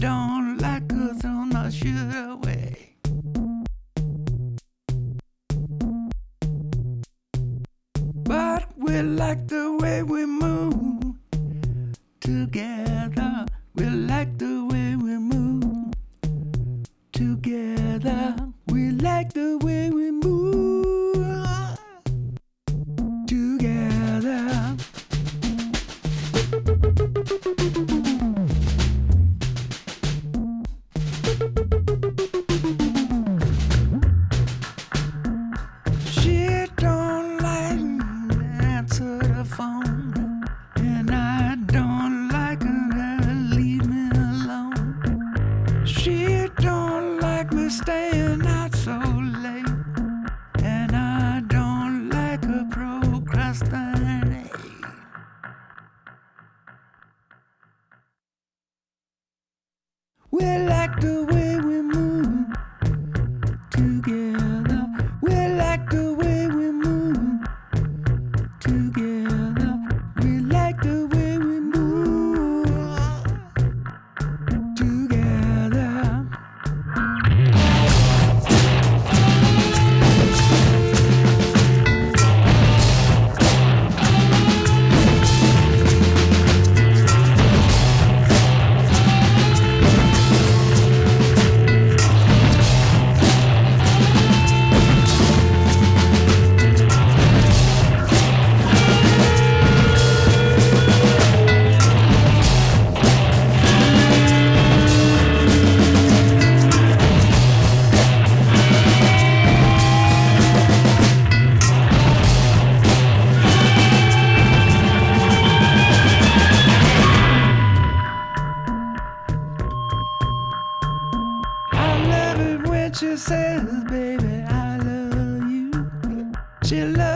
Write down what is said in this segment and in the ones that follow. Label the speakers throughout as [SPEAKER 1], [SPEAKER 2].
[SPEAKER 1] don't like us on my shit way.
[SPEAKER 2] she says, baby,
[SPEAKER 3] I
[SPEAKER 4] love you. She loves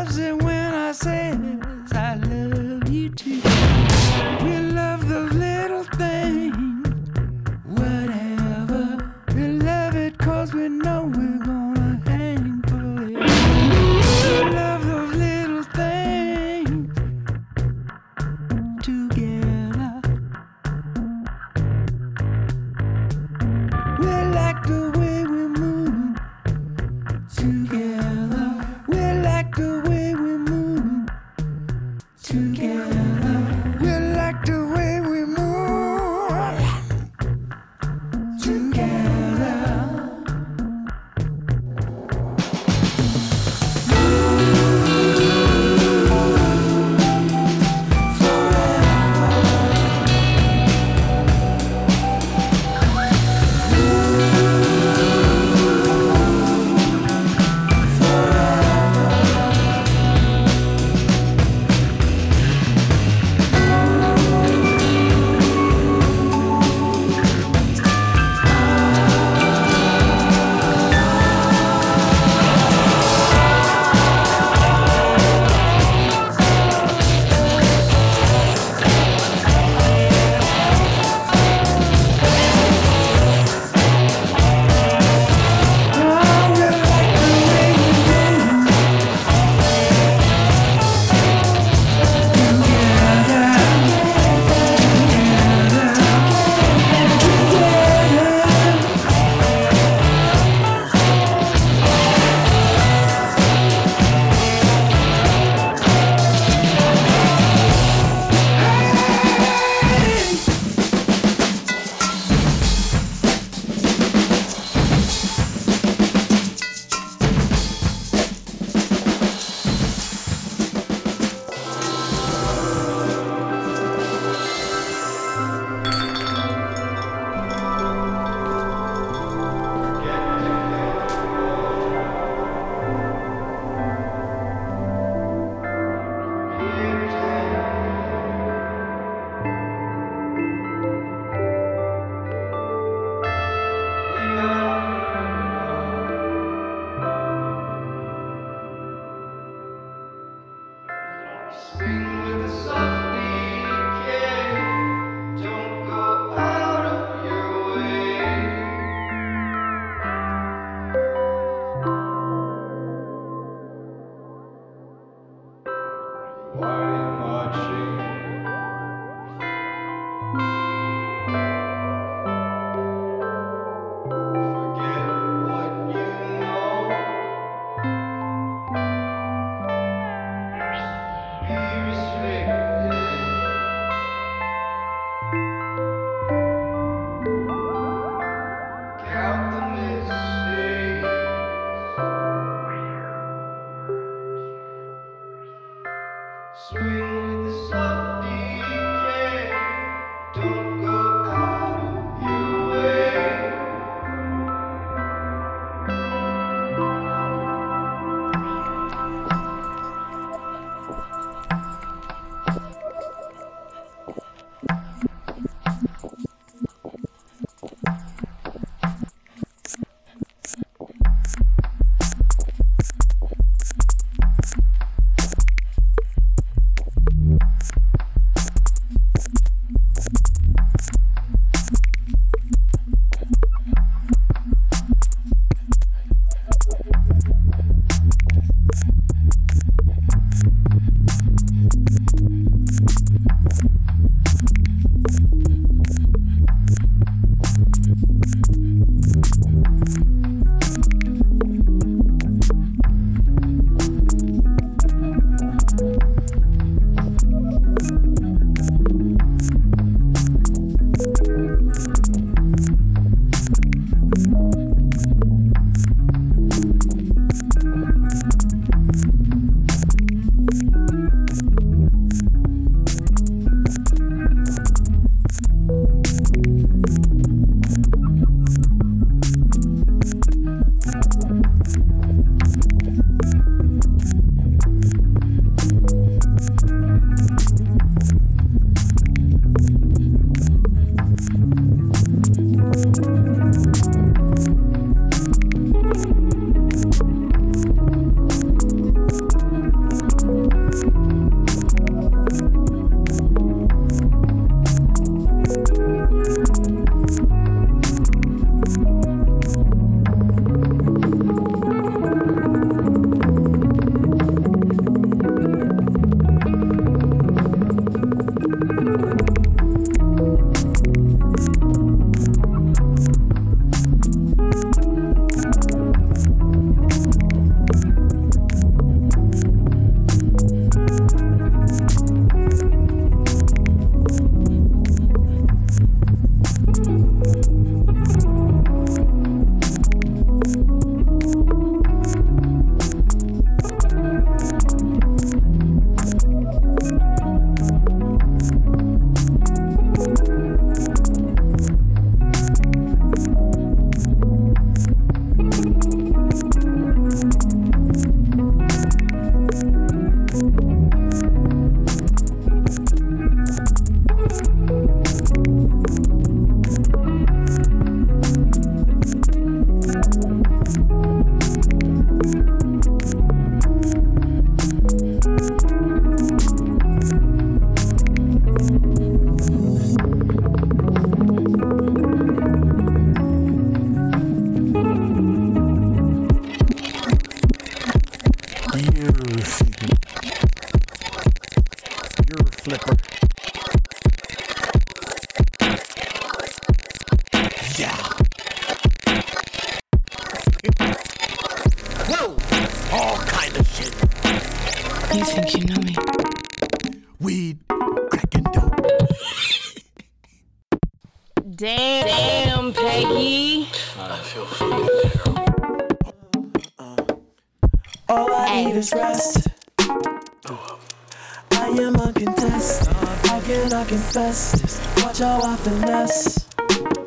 [SPEAKER 4] best. Watch how I finesse.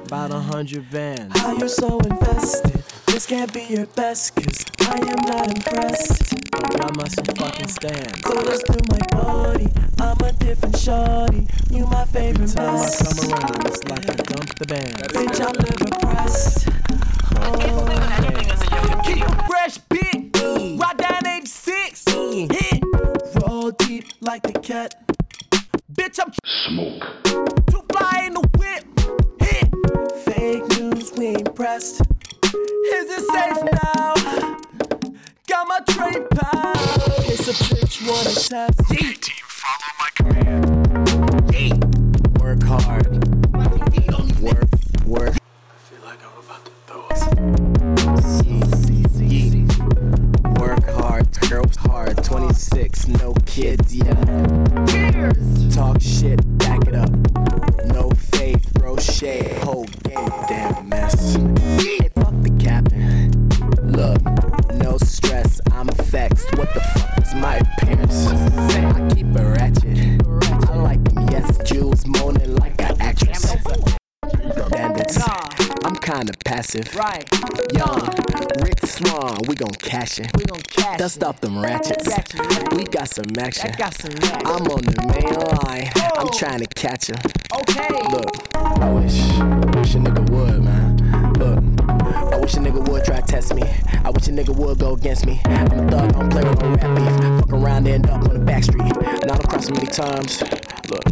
[SPEAKER 1] About a hundred bands.
[SPEAKER 4] How you so invested?
[SPEAKER 1] kids, yeah. Cheers. Talk shit, back it up. No faith, bro, shade. Whole game, damn mess. Hey, fuck the captain. Look, no stress, I'm vexed. What the fuck is my appearance? I keep a ratchet. I like them, yes, jewels, moaning like an actress. Bandits, I'm kinda passive.
[SPEAKER 4] Right.
[SPEAKER 1] Yawn, Rick Swan, we gon' cash it.
[SPEAKER 4] We gon' cash
[SPEAKER 1] Dust off them ratchets some action.
[SPEAKER 4] That got some action.
[SPEAKER 1] I'm on the main line. Oh. I'm trying to catch him.
[SPEAKER 4] Okay.
[SPEAKER 1] Look, I wish, wish a nigga would, man. Look. I wish a nigga would try to test me. I wish a nigga would go against me. I'm a thug, I'm playing with no rap beef. Fuck around, end up on the back street. Not across many times. Look,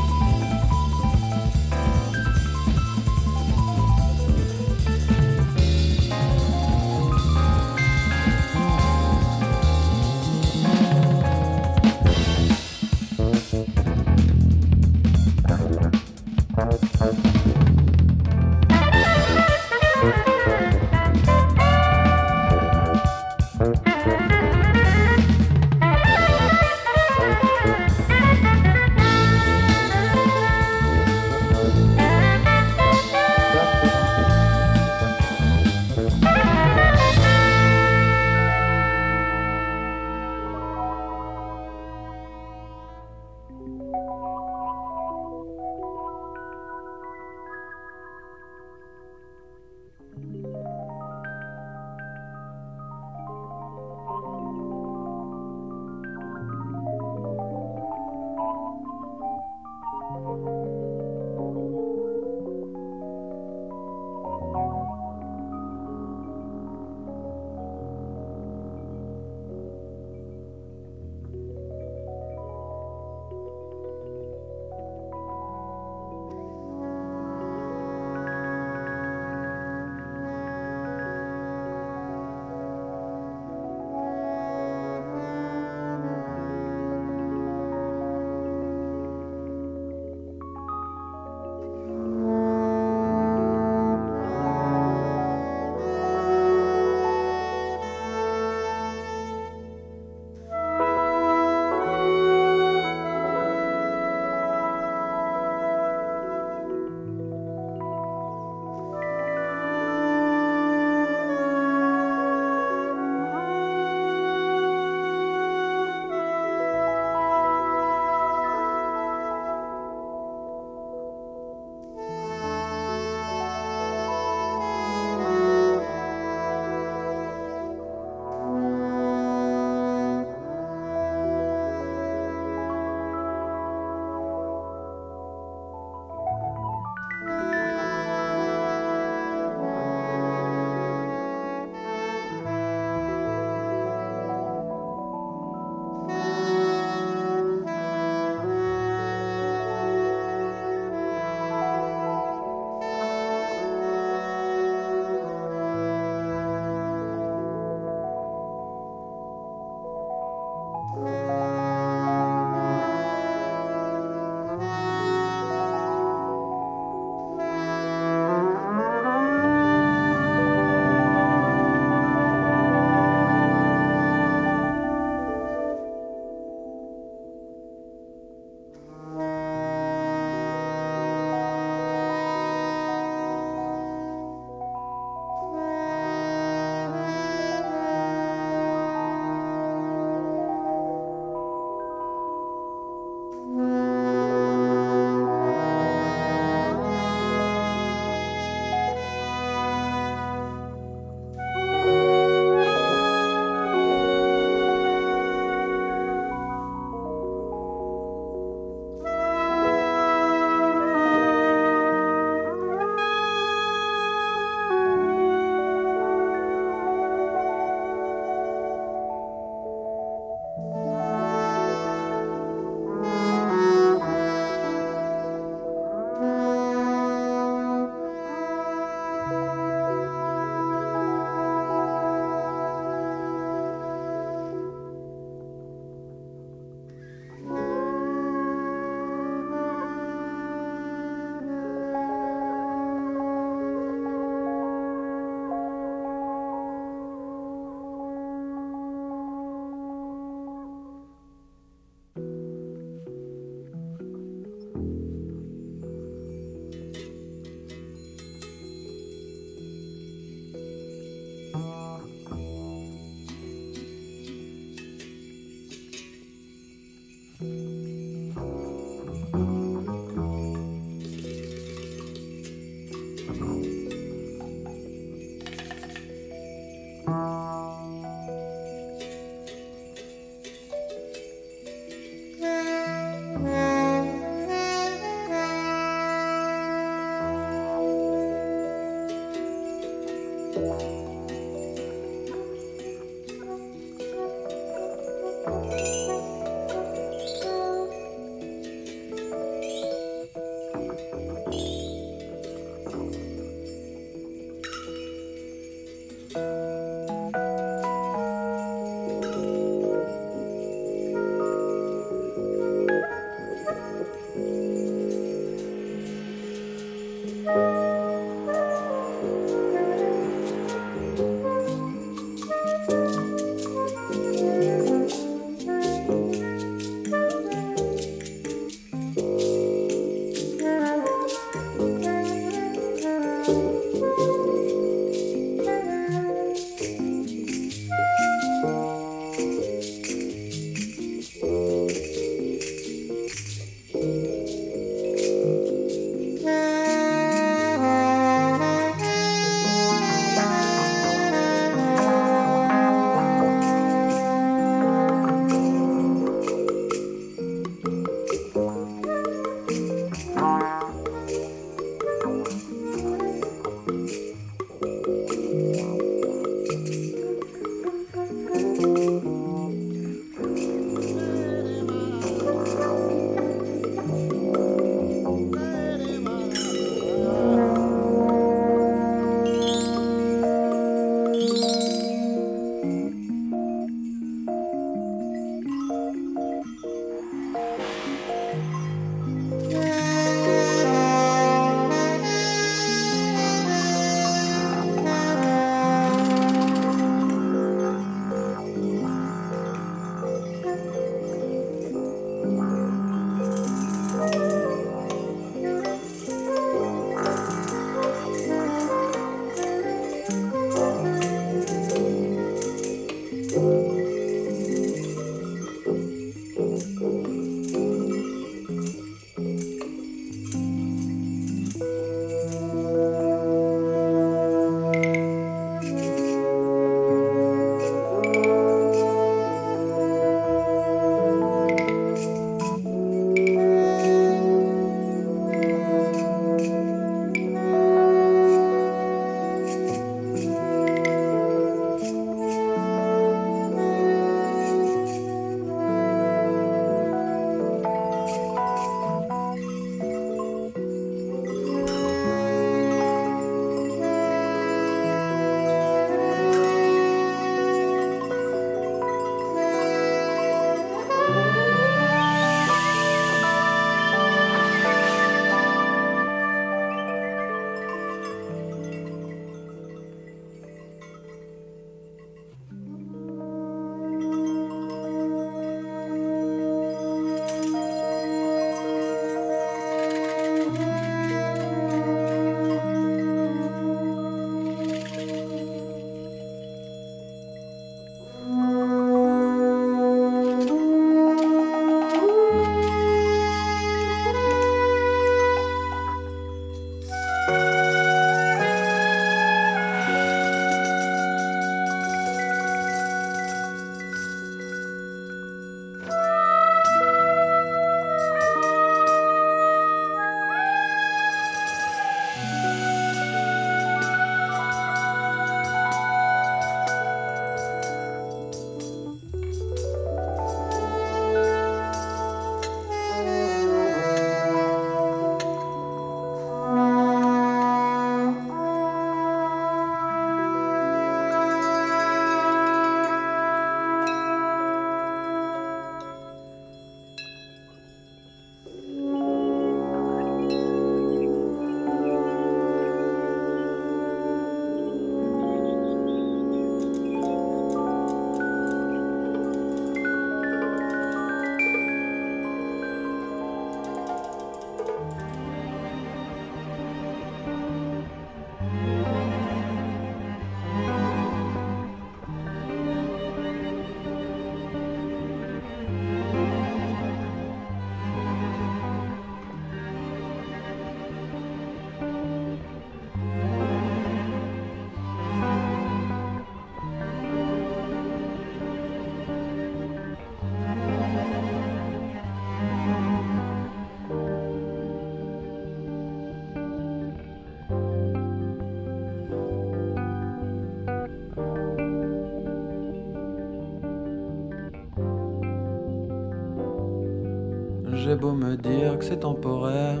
[SPEAKER 5] J'ai beau me dire que c'est temporaire.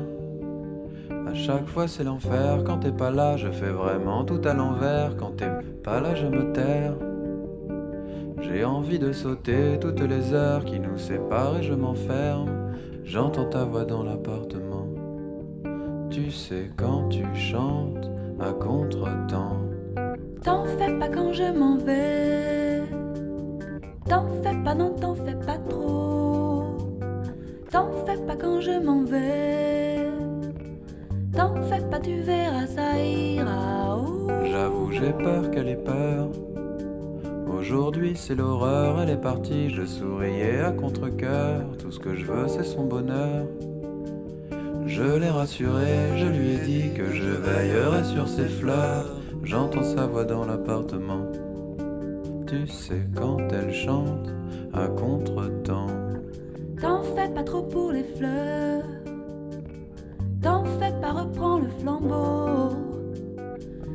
[SPEAKER 5] À chaque fois c'est l'enfer, quand t'es pas là je fais vraiment tout à l'envers, quand t'es pas là je me terre. J'ai envie de sauter toutes les heures qui nous séparent et je m'enferme. J'entends ta voix dans l'appartement. Tu sais quand tu chantes à contre-temps.
[SPEAKER 6] T'en fais pas quand je m'en vais. T'en fais pas, non, t'en fais pas trop. Fais pas quand je m'en vais. T'en fais pas, tu verras, ça ira. Oh.
[SPEAKER 5] J'avoue, j'ai peur qu'elle ait peur. Aujourd'hui, c'est l'horreur, elle est partie. Je souriais à contre-coeur. Tout ce que je veux, c'est son bonheur. Je l'ai rassuré, je lui ai dit que je veillerai sur ses fleurs. J'entends sa voix dans l'appartement. Tu sais quand elle chante à contre-temps.
[SPEAKER 6] T'en fais pas trop pour les fleurs. T'en fais pas, reprends le flambeau.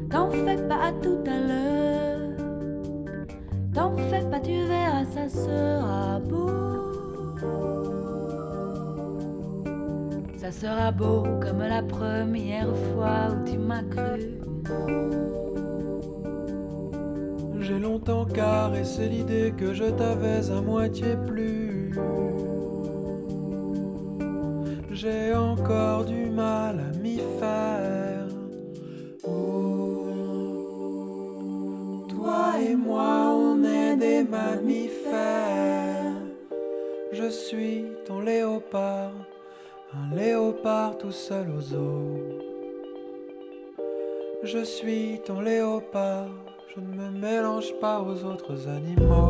[SPEAKER 6] T'en fais pas à tout à l'heure. T'en fais pas, tu verras, ça sera beau. Ça sera beau comme la première fois où tu m'as cru.
[SPEAKER 5] J'ai longtemps caressé l'idée que je t'avais à moitié plu. J'ai encore du mal à m'y faire. Oh. Toi et moi, on est des mammifères. Je suis ton léopard, un léopard tout seul aux eaux. Je suis ton léopard, je ne me mélange pas aux autres animaux.